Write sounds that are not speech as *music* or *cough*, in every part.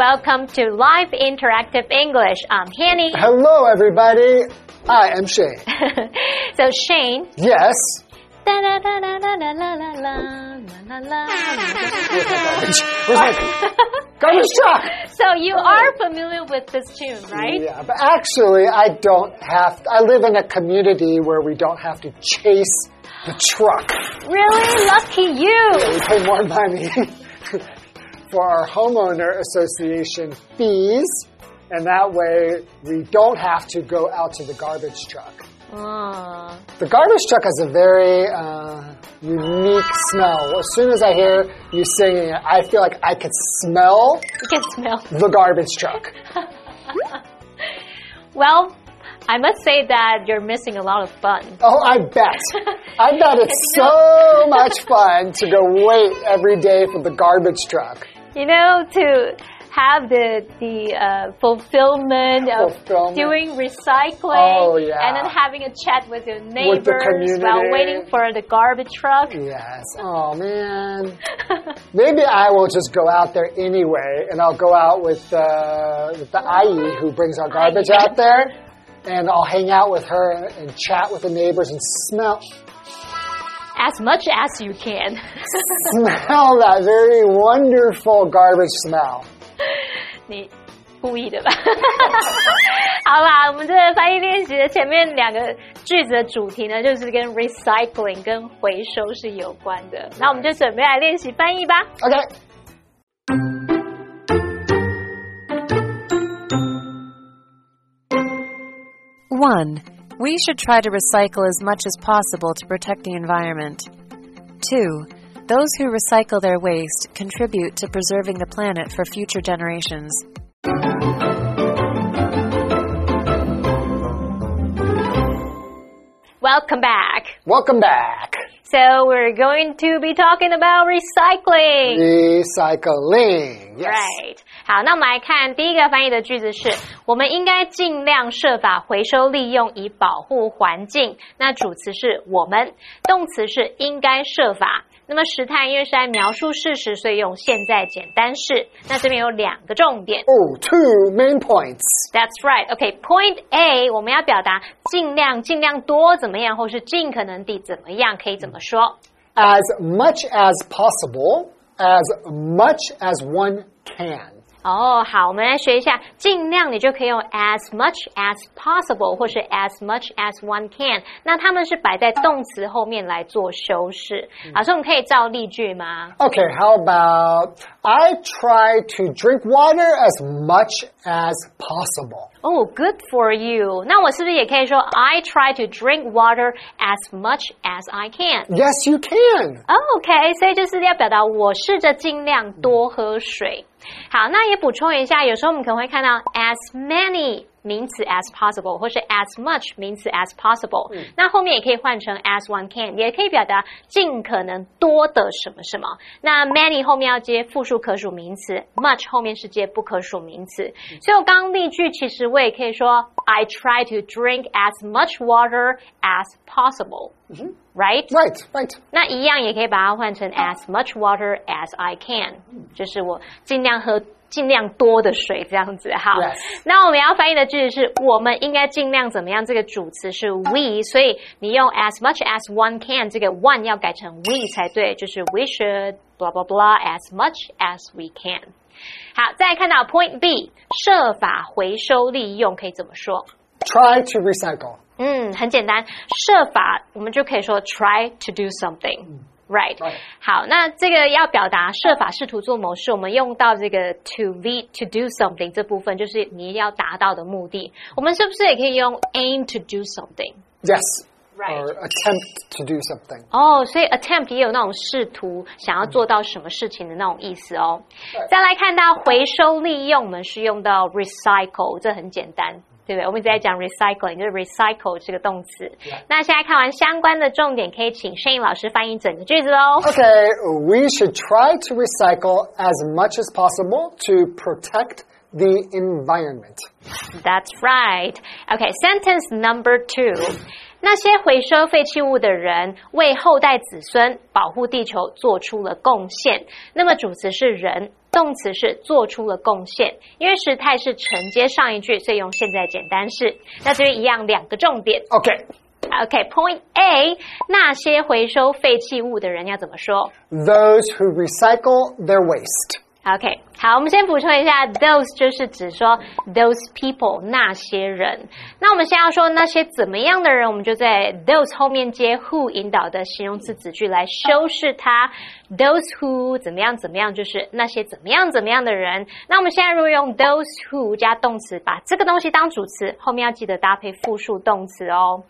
Welcome to Live Interactive English. I'm Hanny. Hello, everybody. I am Shane. *laughs* so Shane. Yes. Garbage truck? So you are familiar with this tune, right? Yeah, but actually, I don't have. I live in a community where we don't have to chase the truck. Really lucky you. We pay more money for our homeowner association fees, and that way we don't have to go out to the garbage truck. Oh. The garbage truck has a very uh, unique smell. As soon as I hear you singing it, I feel like I could smell You can smell. the garbage truck. *laughs* Well, I must say that you're missing a lot of fun. Oh, I bet. I bet it's *laughs* so much fun to go wait every day for the garbage truck. You know, to have the the uh, fulfillment of Fulfillment. doing recycling Oh, yeah. and then having a chat with your neighbors community. while waiting for the garbage truck. Yes. Oh, man. *laughs* Maybe I will just go out there anyway, and I'll go out with, uh, with the ayi who brings our garbage out there, and I'll hang out with her and chat with the neighbors and smell as much as you can. *laughs* smell that very wonderful garbage smell. *laughs* 你故意的吧？好啦，我们这个翻译练习的前面两个句子的主题呢，就是跟 *laughs* recycling 跟回收是有关的。那我们就准备来练习翻译吧。 Okay. One, we should try to recycle as much as possible to protect the environment. Two, those who recycle their waste contribute to preserving the planet for future generations. Welcome back. Welcome back. So we're going to be talking about recycling. Recycling. Yes. Right. 好，那我们来看第一个翻译的句子是：我们应该尽量设法回收利用，以保护环境。那主词是我们，动词是应该设法。 那么时态因为是在描述事实，所以用现在简单式。那这边有两个重点。Oh, two main points. That's right. OK, point A，我们要表达尽量、尽量多怎么样，或是尽可能地怎么样，可以怎么说？As much as possible, as much as one can. 哦，好，我们来学一下，尽量你就可以用 as much as possible 或是 as much as one can。那它们是摆在动词后面来做修饰。好，所以我们可以造例句吗？ Okay, how about I try to drink water as much as possible? 哦、g o o d for you。那我是不是也可以说 I try to drink water as much as I can？ Yes, you can. 哦 OK，所以就是要表达我试着尽量多喝水。 好，那也补充一下，有时候我们可能会看到 as many 名词 as possible，或是 as much 名词 as possible，、那后面也可以换成 as one can，也可以表达尽可能多的什么什么。那 many 后面要接复数可数名词，much 后面是接不可数名词。所以我刚刚例句其实我也可以说 I try to drink as much water as possible。Right? Right, right. 那一样也可以把它换成 as much water as I can，就是我尽量喝 尽量多的水这样子。哈那我们要翻译的句子是我们应该尽量怎么样？这个主词是 we，所以你用 as much as one can，这个 one 要改成 we 才对，就是 we should blah blah blah as much as we can。好，再来看到 point B，设法回收利用可以怎么说？Try to recycle. 嗯，很简单，设法我们就可以说 try to do something。Right，好，那这个要表达设法试图做某事，我们用到这个 to v to do something 这部分，就是你要达到的目的。我们是不是也可以用 aim to do something？Yes，或 attempt to do something。哦，所以 attempt 也有那种试图想要做到什么事情的那种意思哦。再来看到回收利用，我们是用到 recycle，这很简单。对不对？我们一直在讲 recycling，就是 recycle 这个动词。那现在看完相关的重点，可以请 Shane 老师翻译整个句子喽。 Okay, we should try to recycle as much as possible to protect the environment. That's right. Okay, sentence number two. 那些回收废弃物的人为后代子孙保护地球做出了贡献。那么主词是人， 动词是做出了贡献。因为时态是承接上一句，所以用现在简单式。那这边一样两个重点。Okay. OK，Point、A，那些回收废弃物的人要怎么说？Those who recycle their waste. OK，好，我们先补充一下，those 就是指说 those people 那些人。那我们现在要说那些怎么样的人，我们就在 those 后面接 who 引导的形容词子句来修饰它。those who 怎么样怎么样，就是那些怎么样怎么样的人。那我们现在如果用 those who 加动词，把这个东西当主词，后面要记得搭配复数动词哦。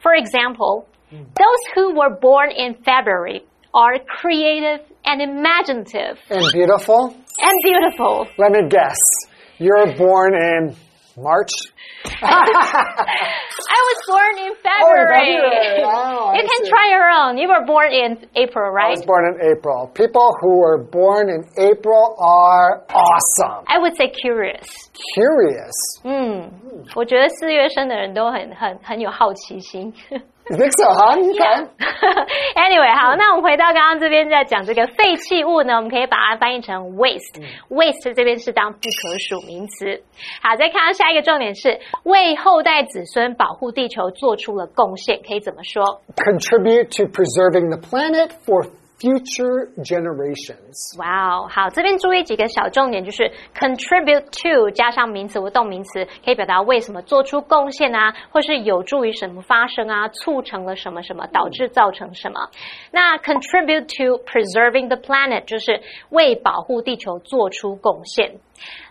For example, those who were born in February are creative and imaginative. And beautiful. And beautiful. Let me guess. You're born in March? I *laughs* was born in February. February. Oh, I you can see. try your own. You were born in April, I right? was born in April. People who were born in April are awesome. I would say curious. Curious. 嗯，我觉得四月生的人都很很很有好奇心。 Vixen 哈，你看。*laughs* Anyway，好，那我们回到刚刚这边在讲这个废弃物呢，我们可以把它翻译成 waste。waste 这边是当不可数名词。好，再看到下一个重点是为后代子孙保护地球做出了贡献，可以怎么说？Contribute to preserving the planet for future generations. 哇哦，好，这边注意几个小重点，就是 contribute to 加上名词或动名词，可以表达为什么做出贡献啊，或是有助于什么发生啊，促成了什么什么，导致造成什么。那 contribute to preserving the planet 就是为保护地球做出贡献。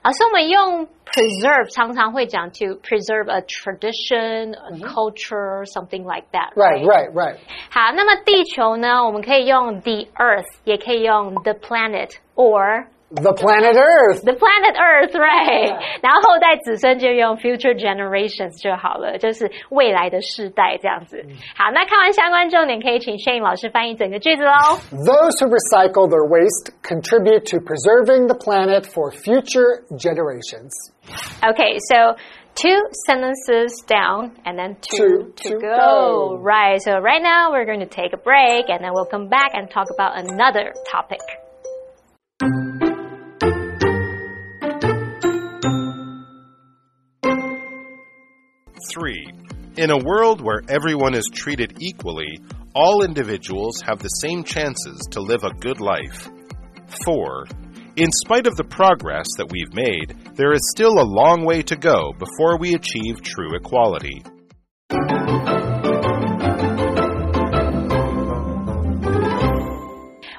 老师，我们用 preserve 常常会讲 to preserve a tradition, a culture, something like that. Right, right, right. 好，那么地球呢？我们可以用 the Earth，也可以用 the planet or The planet Earth. the planet Earth, right？然后后代子孙就用 future generations 就好了，就是未来的世代这样子。好，那看完相关重点，可以请 Shane 老师翻译整个句子喽。 Those who recycle their waste contribute to preserving the planet for future generations. Okay, so two sentences down and then two, Two to go. go. Right, so right now we're going to take a break and then we'll come back and talk about another topic. Three. In a world where everyone is treated equally, all individuals have the same chances to live a good life. Four. In spite of the progress that we've made, there is still a long way to go before we achieve true equality.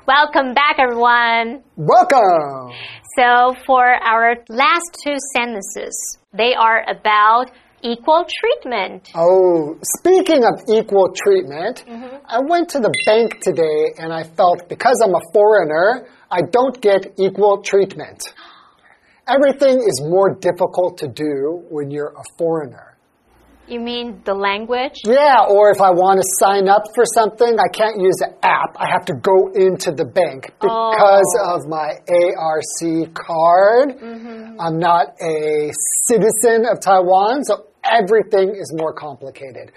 Welcome back, everyone. Welcome. So, for our last two sentences, they are about equal treatment. Oh, speaking of equal treatment, mm-hmm. I went to the bank today and I felt because I'm a foreigner, I don't get equal treatment. Everything is more difficult to do when you're a foreigner. You mean the language? Yeah, or if I want to sign up for something, I can't use the app. I have to go into the bank because oh. of my ARC card. Mm-hmm. I'm not a citizen of Taiwan, so everything is more complicated.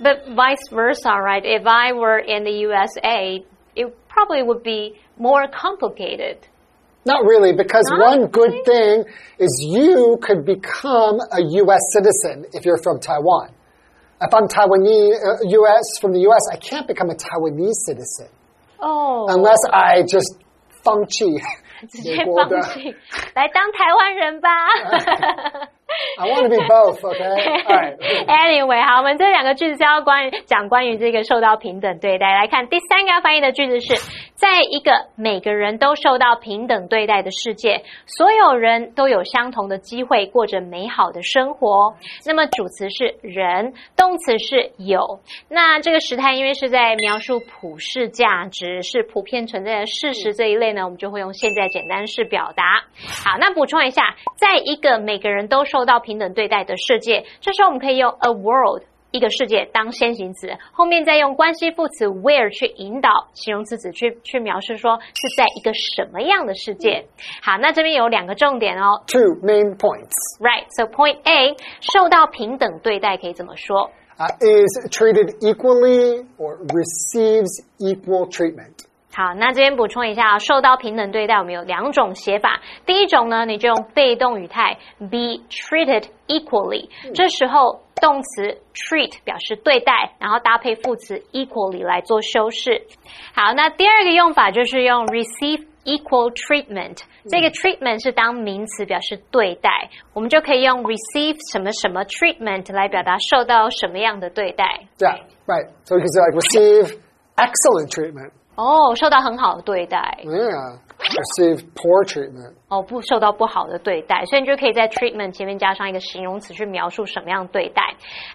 But vice versa, right? If I were in the USA, it probably would be more complicated. Not really, because Not one good really? thing is you could become a U.S. citizen if you're from Taiwan. If I'm Taiwanese, uh, U.S. from the U.S., I can't become a Taiwanese citizen Oh. unless I just 放弃直接美国的。放弃，来当台湾人吧。 *laughs* *laughs* *laughs* I want to be both, okay? *laughs* Right. Anyway，好，我们这两个句子是要关于讲关于这个受到平等对待。来看第三个要翻译的句子是，在一个每个人都受到平等对待的世界，所有人都有相同的机会过着美好的生活。那么主词是人，动词是有。那这个时态因为是在描述普世价值，是普遍存在的事实这一类呢，我们就会用现在简单式表达。好，那补充一下，在一个每个人都受到平等对待的世界，这时候我们可以用 a world。一个世界当先行词，后面再用关系副词 where 去引导形容词子去去描述说是在一个什么样的世界。好，那这边有两个重点哦。Two main points. Right, so point A，受到平等对待可以怎么说？Uh, uh, is treated equally or receives equal treatment. 好，那这边补充一下啊，受到平等对待，我们有两种写法。第一种呢，你就用被动语态 be treated equally，这时候动词 treat 表示对待，然后搭配副词 equally 来做修饰。好，那第二个用法就是用 receive equal treatment，这个 treatment 是当名词表示对待，我们就可以用 receive 什么什么 treatment 来表达受到什么样的对待。Yeah, right. So you can say like receive excellent treatment. 哦，受到很好的对待。对啊 Receive poor treatment. 哦，不受到不好的对待，所以你就可以在 treatment 前面加上一个形容词去描述什么样对待。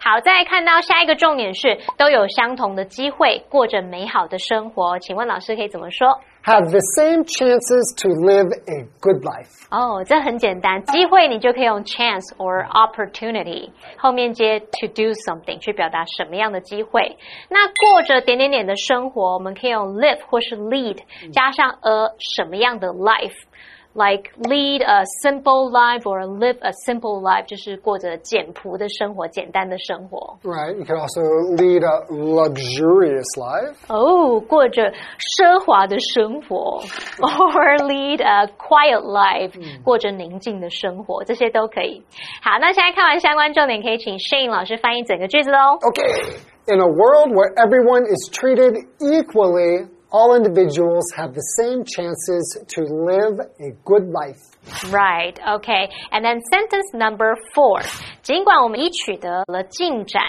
好，再来看到下一个重点是都有相同的机会，过着美好的生活。请问老师可以怎么说？Have the same chances to live a good life. 哦，这很简单，机会你就可以用 chance or opportunity 后面接 to do something 去表达什么样的机会。那过着点点点的生活，我们可以用 live 或是 lead 加上 a 什么样的 life。Like lead a simple life or live a simple life，就是过着简朴的生活、简单的生活。 Right. You can also lead a luxurious life. 哦，过着奢华的生活，or *laughs* lead a quiet life，、过着宁静的生活，这些都可以。好，那现在看完相关重点，可以请 Shane 老师翻译整个句子喽。 Okay. In a world where everyone is treated equally, all individuals have the same chances to live a good life. Right, okay. And then sentence number four. 尽管我们已取得了进展，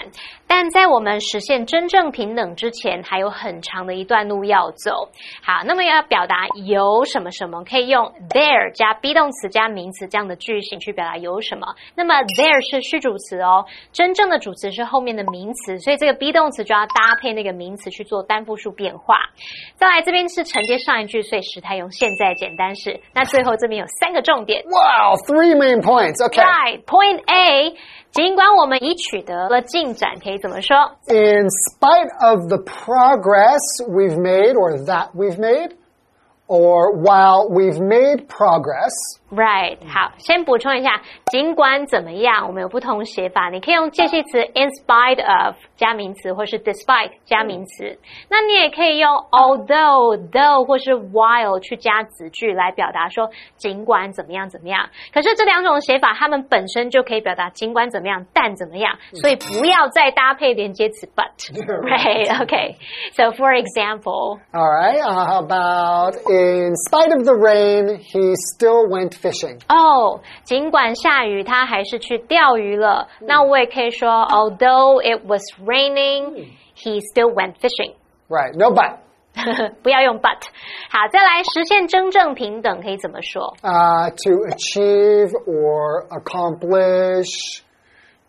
但在我们实现真正平等之前，还有很长的一段路要走。好，那么要表达有什么什么，可以用 there 加 be 动词加名词这样的句型去表达有什么。那么 there 是虚主词哦，真正的主词是后面的名词，所以这个 be 动词就要搭配那个名词去做单复数变化。再来这边是承接上一句，所以时态用现在简单式。那最后这边有三个重点。Wow, three main points. Okay. Right, point A，尽管我们已取得了进展，可以怎么说？In spite of the progress we've made or that we've made, or while we've made progress, Right，好，先补充一下，尽管怎么样，我们有不同写法，你可以用介系词 in spite of 加名词，或是 despite 加名词。那你也可以用 although、though 或是 while 去加子句来表达说尽管怎么样怎么样。可是这两种写法，它们本身就可以表达尽管怎么样，但怎么样，所以不要再搭配连接词 but。Right, *laughs* okay. So for example. all right, uh, how about in spite of the rain, he still went fishing? 哦，尽管下雨，他还是去钓鱼了。那我也可以说，Although it was raining, he still went fishing。 Right, no but. *laughs* 不要用 but。好，再来实现真正平等可以怎么说？ Uh, to achieve or accomplish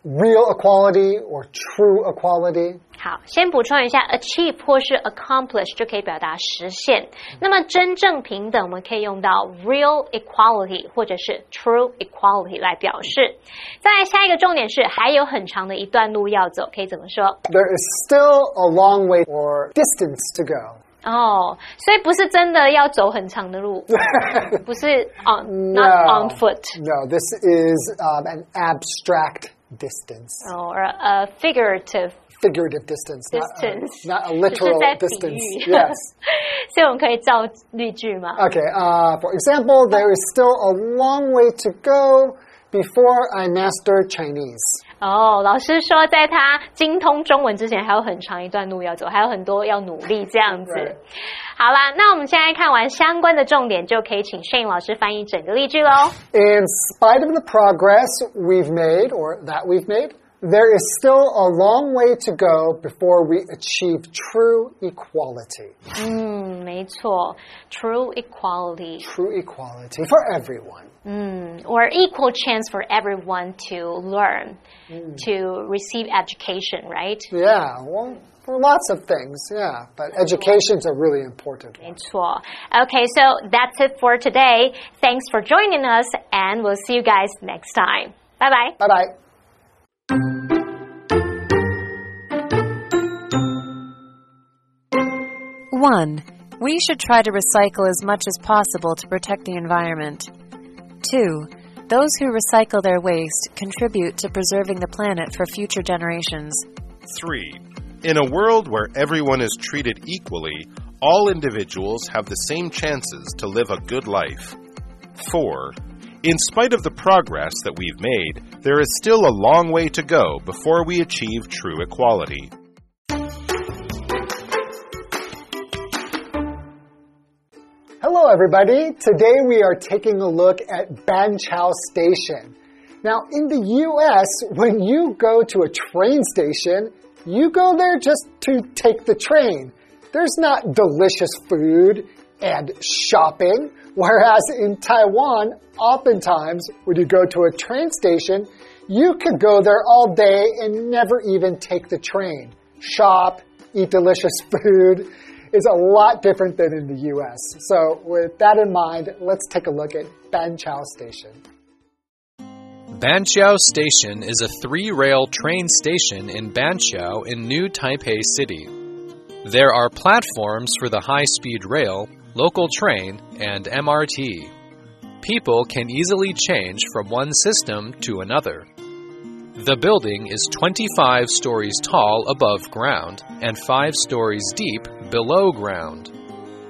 real equality or true equality. 好，先补充一下，achieve 或是 accomplish 就可以表达实现。那么真正平等，我们可以用到 real equality 或者是 true equality 来表示。再来下一个重点是，还有很长的一段路要走，可以怎么说？ There is still a long way or distance to go. 哦，所以不是真的要走很长的路，不是 *laughs* on not on foot No, this is um, an abstract distance. Oh, or a figurative. Figurative distance, distance. Not, a, not a literal distance. *laughs* Yes. okay. Uh, for example, there is still a long way to go before I master Chinese. 哦，老师说，在他精通中文之前，还有很长一段路要走，还有很多要努力这样子。好啦，那我们现在看完相关的重点，就可以请 Shane 老师翻译整个例句喽。In spite of the progress we've made or that we've made, there is still a long way to go before we achieve true equality. 嗯，没错，true equality， True equality for everyone. 嗯，or equal chance for everyone to learn, to receive education, right? Yeah, well, for lots of things, yeah. But education's a really important one. 没错。Okay, so that's it for today. Thanks for joining us, and we'll see you guys next time. Bye bye. Bye bye. One, we should try to recycle as much as possible to protect the environment. Two, those who recycle their waste contribute to preserving the planet for future generations. 3. In a world where everyone is treated equally, all individuals have the same chances to live a good life. 4. In spite of the progress that we've made, there is still a long way to go before we achieve true equality. Hello, everybody. Today we are taking a look at Banqiao Station. Now, in the US, when you go to a train station, you go there just to take the train. There's not delicious food and shopping. Whereas in Taiwan, oftentimes when you go to a train station, you could go there all day and never even take the train. Shop, eat delicious food is a lot different than in the US. So, with that in mind, let's take a look at Banqiao Station. Banqiao Station is a three rail train station in Banqiao in New Taipei City. There are platforms for the high speed rail, local train, and MRT. People can easily change from one system to another. The building is 25 stories tall above ground and 5 stories deep below ground.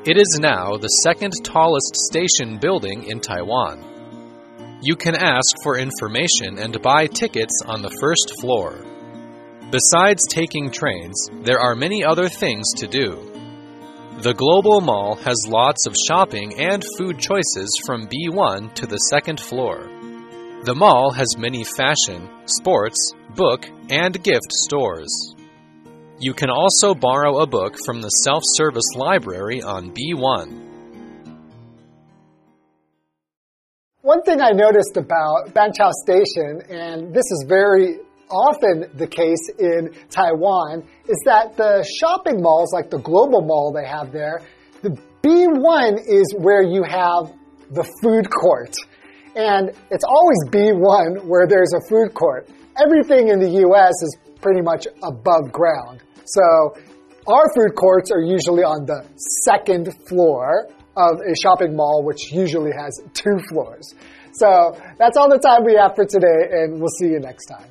It is now the second tallest station building in Taiwan. You can ask for information and buy tickets on the first floor. Besides taking trains, there are many other things to do. The Global Mall has lots of shopping and food choices from B1 to the second floor. The mall has many fashion, sports, book, and gift stores. You can also borrow a book from the self service library on B1. One thing I noticed about Banqiao Station, and this is very often the case in Taiwan, is that the shopping malls, like the global mall they have there, the B1 is where you have the food court. And it's always B1 where there's a food court. Everything in the US is pretty much above ground. So our food courts are usually on the second floor of a shopping mall, which usually has two floors. So that's all the time we have for today, and we'll see you next time.